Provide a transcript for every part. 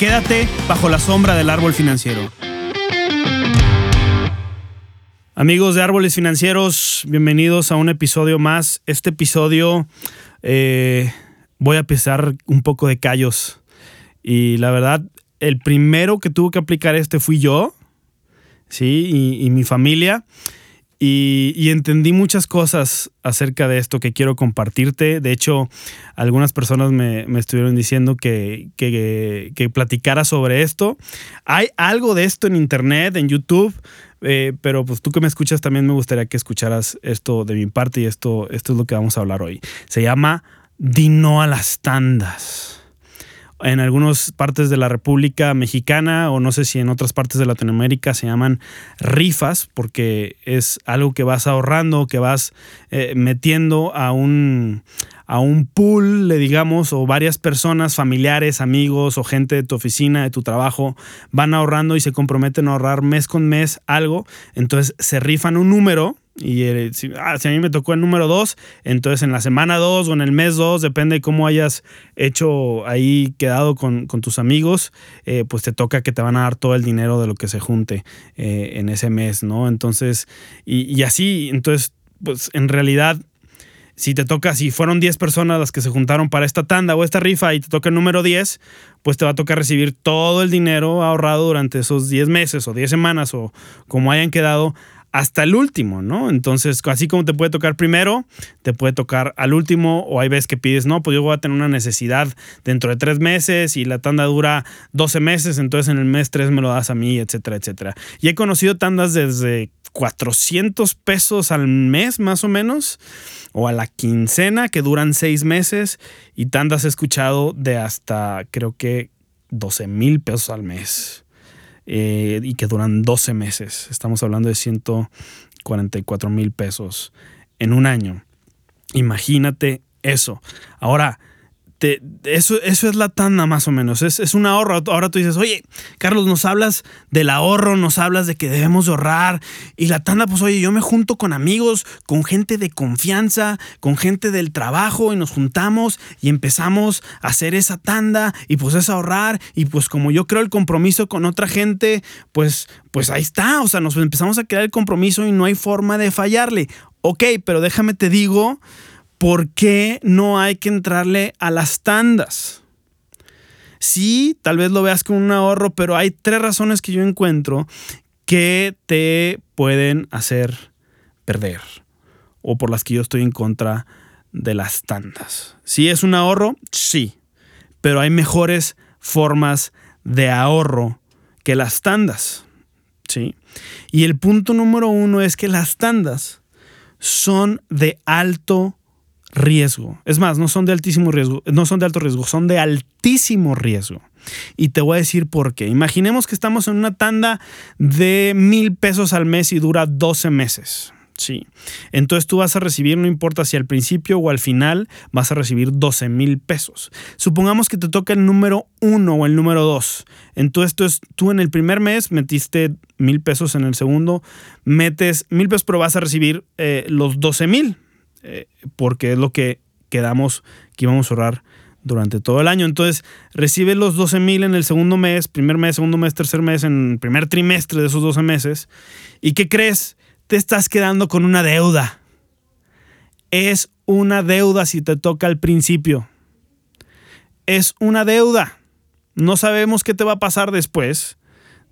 Quédate bajo la sombra del árbol financiero. Amigos de Árboles Financieros, bienvenidos a un episodio más. Este episodio eh, voy a pisar un poco de callos. Y la verdad, el primero que tuvo que aplicar este fui yo, ¿sí? Y, mi familia. Y, entendí muchas cosas acerca de esto que quiero compartirte. De hecho, algunas personas me, estuvieron diciendo que, que, que, platicara sobre esto. Hay algo de esto en internet, en YouTube, eh, pero pues tú que me escuchas también me gustaría que escucharas esto de mi parte y esto, esto es lo que vamos a hablar hoy. Se llama Dino a las tandas. En algunas partes de la República Mexicana o no sé si en otras partes de Latinoamérica se llaman rifas porque es algo que vas ahorrando, que vas eh, metiendo a un, a un pool, le digamos, o varias personas, familiares, amigos o gente de tu oficina, de tu trabajo, van ahorrando y se comprometen a ahorrar mes con mes algo. Entonces se rifan un número y eh, ah, si, a mí me tocó el número 2, entonces en la semana 2 o en el mes 2, depende de cómo hayas hecho ahí, quedado con, tus amigos, eh, pues te toca que te van a dar todo el dinero de lo que se junte eh, en ese mes, ¿no? Entonces, y, y así, entonces, pues en realidad si te toca, si fueron 10 personas las que se juntaron para esta tanda o esta rifa y te toca el número 10, pues te va a tocar recibir todo el dinero ahorrado durante esos 10 meses o 10 semanas o como hayan quedado hasta el último, ¿no? Entonces, así como te puede tocar primero, te puede tocar al último, o hay veces que pides, no, pues yo voy a tener una necesidad dentro de tres meses y la tanda dura 12 meses, entonces en el mes 3 me lo das a mí, etcétera, etcétera. Y he conocido tandas desde 400 pesos al mes, más o menos, o a la quincena, que duran seis meses, y tandas he escuchado de hasta, creo que, 12 mil pesos al mes. Eh, y que duran 12 meses. Estamos hablando de 144 mil pesos en un año. Imagínate eso. Ahora, eso, eso es la tanda más o menos, es, es, un ahorro. Ahora tú dices, oye, Carlos, nos hablas del ahorro, nos hablas de que debemos ahorrar. Y la tanda, pues oye, yo me junto con amigos, con gente de confianza, con gente del trabajo y nos juntamos y empezamos a hacer esa tanda y pues es ahorrar. Y pues como yo creo el compromiso con otra gente, pues, pues ahí está. O sea, nos empezamos a crear el compromiso y no hay forma de fallarle. Ok, pero déjame te digo ¿por qué no hay que entrarle a las tandas? Sí, tal vez lo veas como un ahorro, pero hay tres razones que yo encuentro que te pueden hacer perder o por las que yo estoy en contra de las tandas. ¿Sí es un ahorro? Sí, pero hay mejores formas de ahorro que las tandas. ¿Sí? Y el punto número uno es que las tandas son de alto riesgo. Es más, no son de altísimo riesgo, no son de alto riesgo, son de altísimo riesgo. Y te voy a decir por qué. Imaginemos que estamos en una tanda de mil pesos al mes y dura 12 meses. Sí. Entonces tú vas a recibir, no importa si al principio o al final, vas a recibir 12 mil pesos. Supongamos que te toca el número uno o el número dos. Entonces tú en el primer mes metiste mil pesos, en el segundo metes mil pesos, pero vas a recibir eh, los 12 mil. Eh, porque es lo que quedamos que íbamos a ahorrar durante todo el año. Entonces, recibe los 12 mil en el segundo mes, primer mes, segundo mes, tercer mes, en el primer trimestre de esos 12 meses. ¿Y qué crees? Te estás quedando con una deuda. Es una deuda si te toca al principio. Es una deuda. No sabemos qué te va a pasar después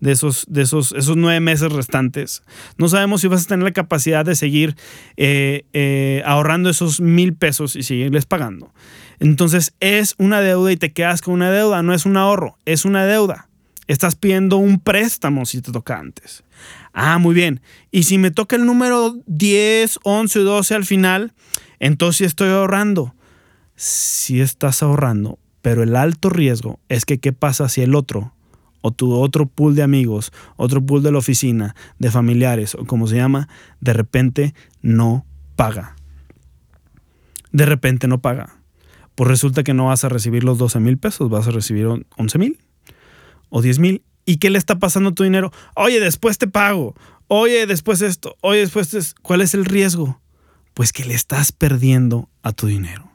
de esos, de esos, esos nueve meses restantes. No sabemos si vas a tener la capacidad de seguir eh, eh, ahorrando esos mil pesos y seguirles pagando. Entonces es una deuda y te quedas con una deuda, no es un ahorro, es una deuda. Estás pidiendo un préstamo si te toca antes. Ah, muy bien. Y si me toca el número 10, 11 o 12 al final, entonces estoy ahorrando. Si estás ahorrando, Pero el alto riesgo es que qué pasa si el otro o tu otro pool de amigos, otro pool de la oficina, de familiares o como se llama, de repente no paga. De repente no paga. Pues resulta que no vas a recibir los 12 mil pesos, vas a recibir 11 mil o 10 mil. ¿Y qué le está pasando a tu dinero? Oye, después te pago. Oye, después esto. Oye, después esto. ¿Cuál es el riesgo? Pues que le estás perdiendo a tu dinero.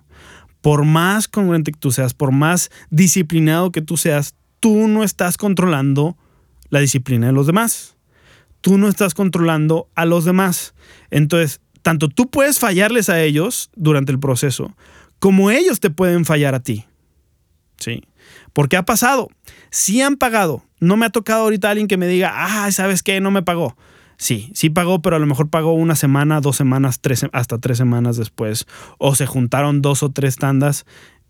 Por más congruente que tú seas, por más disciplinado que tú seas, tú no estás controlando la disciplina de los demás. Tú no estás controlando a los demás. Entonces, tanto tú puedes fallarles a ellos durante el proceso, como ellos te pueden fallar a ti. ¿Sí? Porque ha pasado. Sí han pagado. No me ha tocado ahorita alguien que me diga, ah, ¿sabes qué? No me pagó. Sí, sí pagó, pero a lo mejor pagó una semana, dos semanas, hasta tres semanas después. O se juntaron dos o tres tandas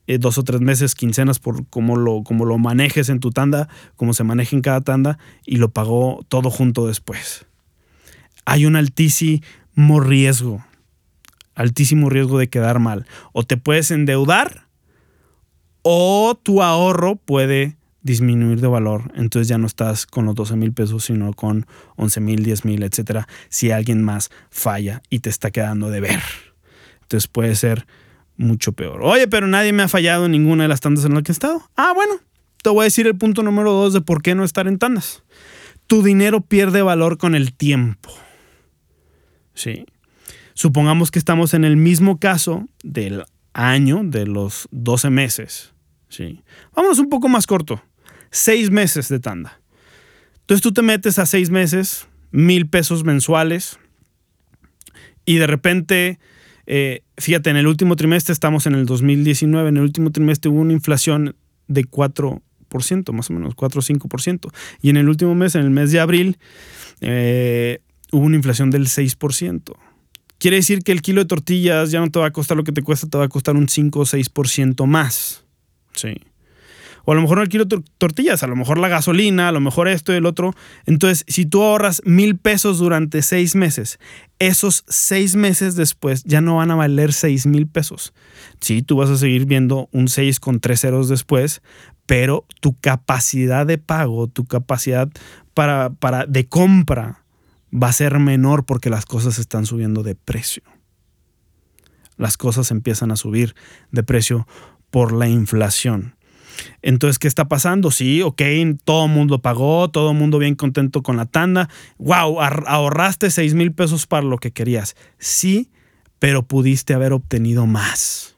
eh, dos o tres meses, quincenas, por cómo lo, como lo manejes en tu tanda, cómo se maneja en cada tanda, y lo pagó todo junto después. Hay un altísimo riesgo, altísimo riesgo de quedar mal. O te puedes endeudar, o tu ahorro puede disminuir de valor. Entonces ya no estás con los 12 mil pesos, sino con 11 mil, 10 mil, etcétera. Si alguien más falla y te está quedando de ver. Entonces puede ser mucho peor. Oye, pero nadie me ha fallado en ninguna de las tandas en las que he estado. Ah, bueno, te voy a decir el punto número dos de por qué no estar en tandas. Tu dinero pierde valor con el tiempo. Sí. Supongamos que estamos en el mismo caso del año, de los 12 meses. Sí. Vámonos un poco más corto. Seis meses de tanda. Entonces tú te metes a seis meses, mil pesos mensuales, y de repente eh, fíjate, en el último trimestre, estamos en el 2019, en el último trimestre hubo una inflación de 4%, más o menos, 4 o 5%. Y en el último mes, en el mes de abril, eh, hubo una inflación del 6%. Quiere decir que el kilo de tortillas ya no te va a costar lo que te cuesta, te va a costar un 5 o 6% más. Sí. O a lo mejor no de tortillas, a lo mejor la gasolina, a lo mejor esto y el otro. Entonces, si tú ahorras mil pesos durante seis meses, esos seis meses después ya no van a valer seis mil pesos. Sí, tú vas a seguir viendo un 6 con tres ceros después, pero tu capacidad de pago, tu capacidad para, para, de compra va a ser menor porque las cosas están subiendo de precio. Las cosas empiezan a subir de precio por la inflación. Entonces, ¿qué está pasando? Sí, ok, todo el mundo pagó, todo el mundo bien contento con la tanda. Wow, ahorraste 6 mil pesos para lo que querías. Sí, pero pudiste haber obtenido más.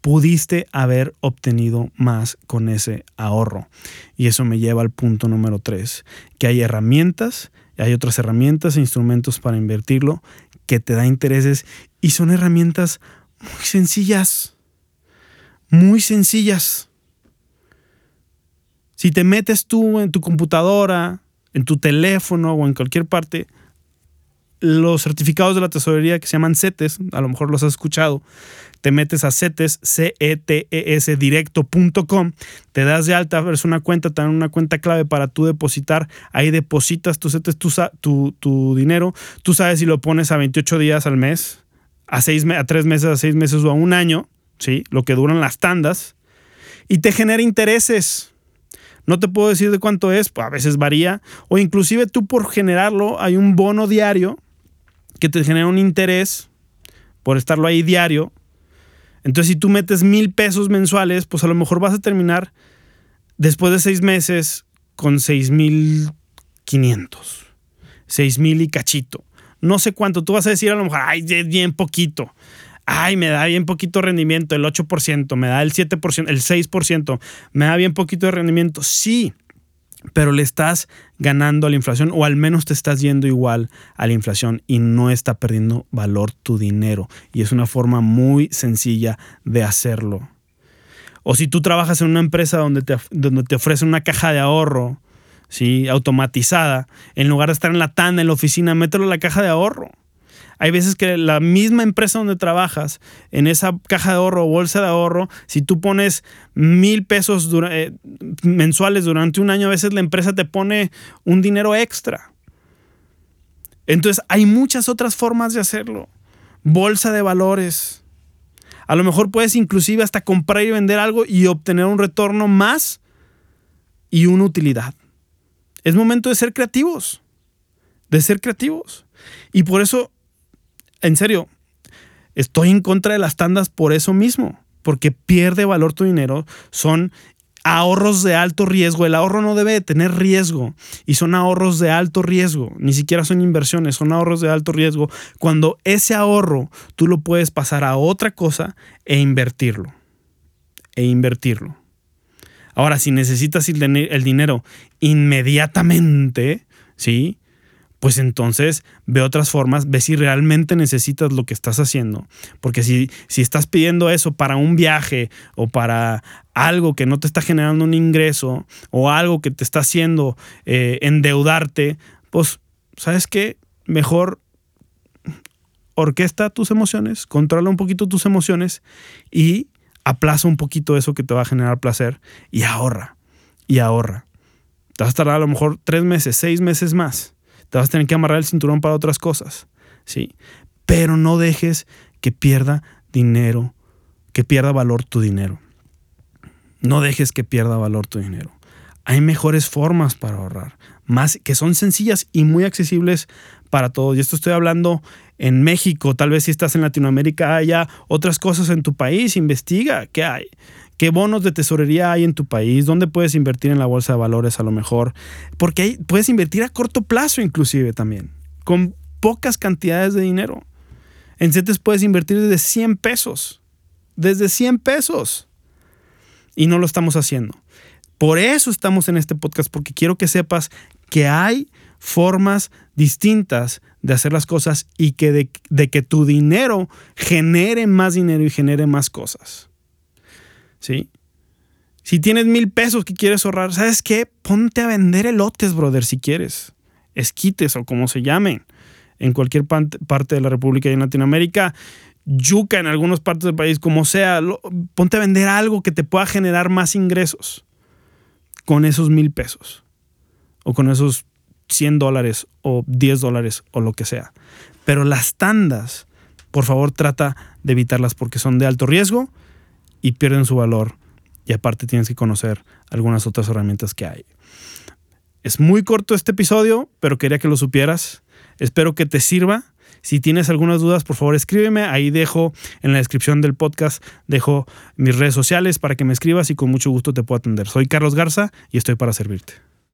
Pudiste haber obtenido más con ese ahorro. Y eso me lleva al punto número 3, que hay herramientas, hay otras herramientas e instrumentos para invertirlo que te da intereses y son herramientas muy sencillas muy sencillas. Si te metes tú en tu computadora, en tu teléfono o en cualquier parte, los certificados de la tesorería que se llaman CETES, a lo mejor los has escuchado, te metes a CETES, c e t e s directo.com, te das de alta, abres una cuenta, te dan una cuenta clave para tú depositar, ahí depositas tu CETES, tu, tu, dinero, tú sabes si lo pones a 28 días al mes, a, seis, a 3 meses, a 6 meses o a un año, ¿sí? Lo que duran las tandas, y te genera intereses. No te puedo decir de cuánto es, pues a veces varía, o inclusive tú por generarlo hay un bono diario que te genera un interés por estarlo ahí diario. Entonces si tú metes mil pesos mensuales, pues a lo mejor vas a terminar después de seis meses con seis mil quinientos, seis mil y cachito. No sé cuánto, tú vas a decir a lo mejor, ay, bien poquito ay, me da bien poquito rendimiento, el 8%, me da el 7%, el 6%, me da bien poquito de rendimiento. Sí, pero le estás ganando a la inflación o al menos te estás yendo igual a la inflación y no está perdiendo valor tu dinero. Y es una forma muy sencilla de hacerlo. O si tú trabajas en una empresa donde te, donde te ofrecen una caja de ahorro, ¿sí? automatizada, en lugar de estar en la tanda, en la oficina, mételo en la caja de ahorro. Hay veces que la misma empresa donde trabajas, en esa caja de ahorro o bolsa de ahorro, si tú pones mil pesos eh, mensuales durante un año, a veces la empresa te pone un dinero extra. Entonces hay muchas otras formas de hacerlo. Bolsa de valores. A lo mejor puedes inclusive hasta comprar y vender algo y obtener un retorno más y una utilidad. Es momento de ser creativos, de ser creativos. Y por eso, en serio, estoy en contra de las tandas por eso mismo, porque pierde valor tu dinero, son ahorros de alto riesgo. El ahorro no debe de tener riesgo y son ahorros de alto riesgo. Ni siquiera son inversiones, son ahorros de alto riesgo. Cuando ese ahorro tú lo puedes pasar a otra cosa e invertirlo. E invertirlo. Ahora, si necesitas el dinero inmediatamente, ¿sí? Pues entonces ve otras formas, ve si realmente necesitas lo que estás haciendo. Porque si, si estás pidiendo eso para un viaje o para algo que no te está generando un ingreso o algo que te está haciendo eh, endeudarte, pues, ¿sabes qué? Mejor orquesta tus emociones, controla un poquito tus emociones y aplaza un poquito eso que te va a generar placer y ahorra, y ahorra. Te vas a tardar a lo mejor tres meses, seis meses más te vas a tener que amarrar el cinturón para otras cosas, ¿sí? Pero no dejes que pierda dinero, que pierda valor tu dinero. No dejes que pierda valor tu dinero. Hay mejores formas para ahorrar, más que son sencillas y muy accesibles para todos. Y esto estoy hablando en México, tal vez si estás en Latinoamérica haya otras cosas en tu país, investiga qué hay. ¿Qué bonos de tesorería hay en tu país? ¿Dónde puedes invertir en la bolsa de valores a lo mejor? Porque puedes invertir a corto plazo inclusive también, con pocas cantidades de dinero. En CETES puedes invertir desde 100 pesos. Desde 100 pesos. Y no lo estamos haciendo. Por eso estamos en este podcast, porque quiero que sepas que hay formas distintas de hacer las cosas y que de, de que tu dinero genere más dinero y genere más cosas. ¿Sí? Si tienes mil pesos que quieres ahorrar, ¿sabes qué? Ponte a vender elotes, brother, si quieres. Esquites o como se llamen. En cualquier parte de la República y en Latinoamérica, yuca en algunas partes del país, como sea, ponte a vender algo que te pueda generar más ingresos con esos mil pesos o con esos 100 dólares o 10 dólares o lo que sea. Pero las tandas, por favor, trata de evitarlas porque son de alto riesgo y pierden su valor. Y aparte tienes que conocer algunas otras herramientas que hay. Es muy corto este episodio, pero quería que lo supieras. Espero que te sirva. Si tienes algunas dudas, por favor escríbeme. Ahí dejo en la descripción del podcast, dejo mis redes sociales para que me escribas y con mucho gusto te puedo atender. Soy Carlos Garza y estoy para servirte.